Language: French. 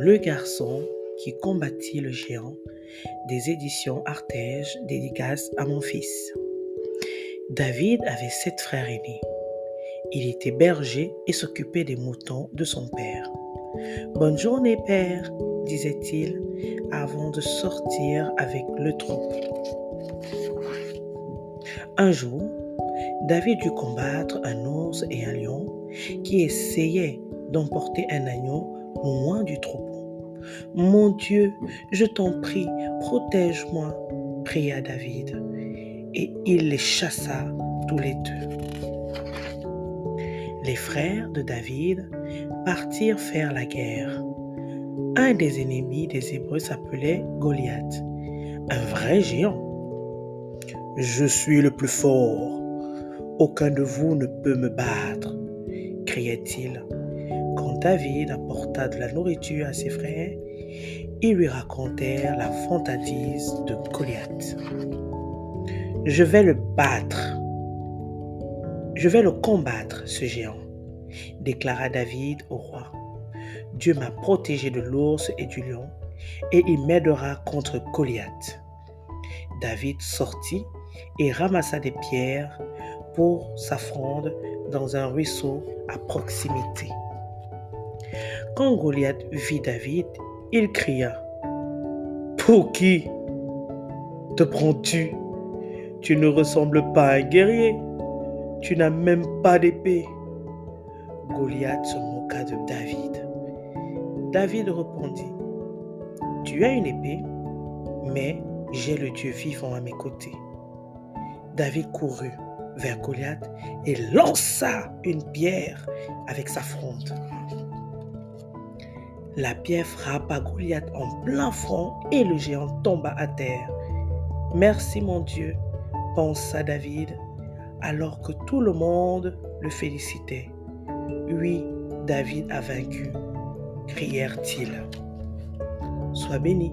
Le garçon qui combattit le géant des éditions Artege, dédicace à mon fils. David avait sept frères aînés. Il était berger et s'occupait des moutons de son père. Bonne journée, père, disait-il avant de sortir avec le troupeau. Un jour, David dut combattre un ours et un lion qui essayaient d'emporter un agneau loin du troupeau. Mon Dieu, je t'en prie, protège-moi, pria David. Et il les chassa tous les deux. Les frères de David partirent faire la guerre. Un des ennemis des Hébreux s'appelait Goliath, un vrai géant. Je suis le plus fort, aucun de vous ne peut me battre, criait-il. David apporta de la nourriture à ses frères, ils lui racontèrent la fantaisie de Goliath. Je vais le battre. Je vais le combattre, ce géant, déclara David au roi. Dieu m'a protégé de l'ours et du lion, et il m'aidera contre Goliath. David sortit et ramassa des pierres pour sa dans un ruisseau à proximité. Quand Goliath vit David, il cria Pour qui te prends-tu? Tu ne ressembles pas à un guerrier. Tu n'as même pas d'épée. Goliath se moqua de David. David répondit Tu as une épée, mais j'ai le Dieu vivant à mes côtés. David courut vers Goliath et lança une pierre avec sa fronde. La pierre frappa Goliath en plein front et le géant tomba à terre. Merci mon Dieu, pensa David, alors que tout le monde le félicitait. Oui, David a vaincu, crièrent-ils. Sois béni.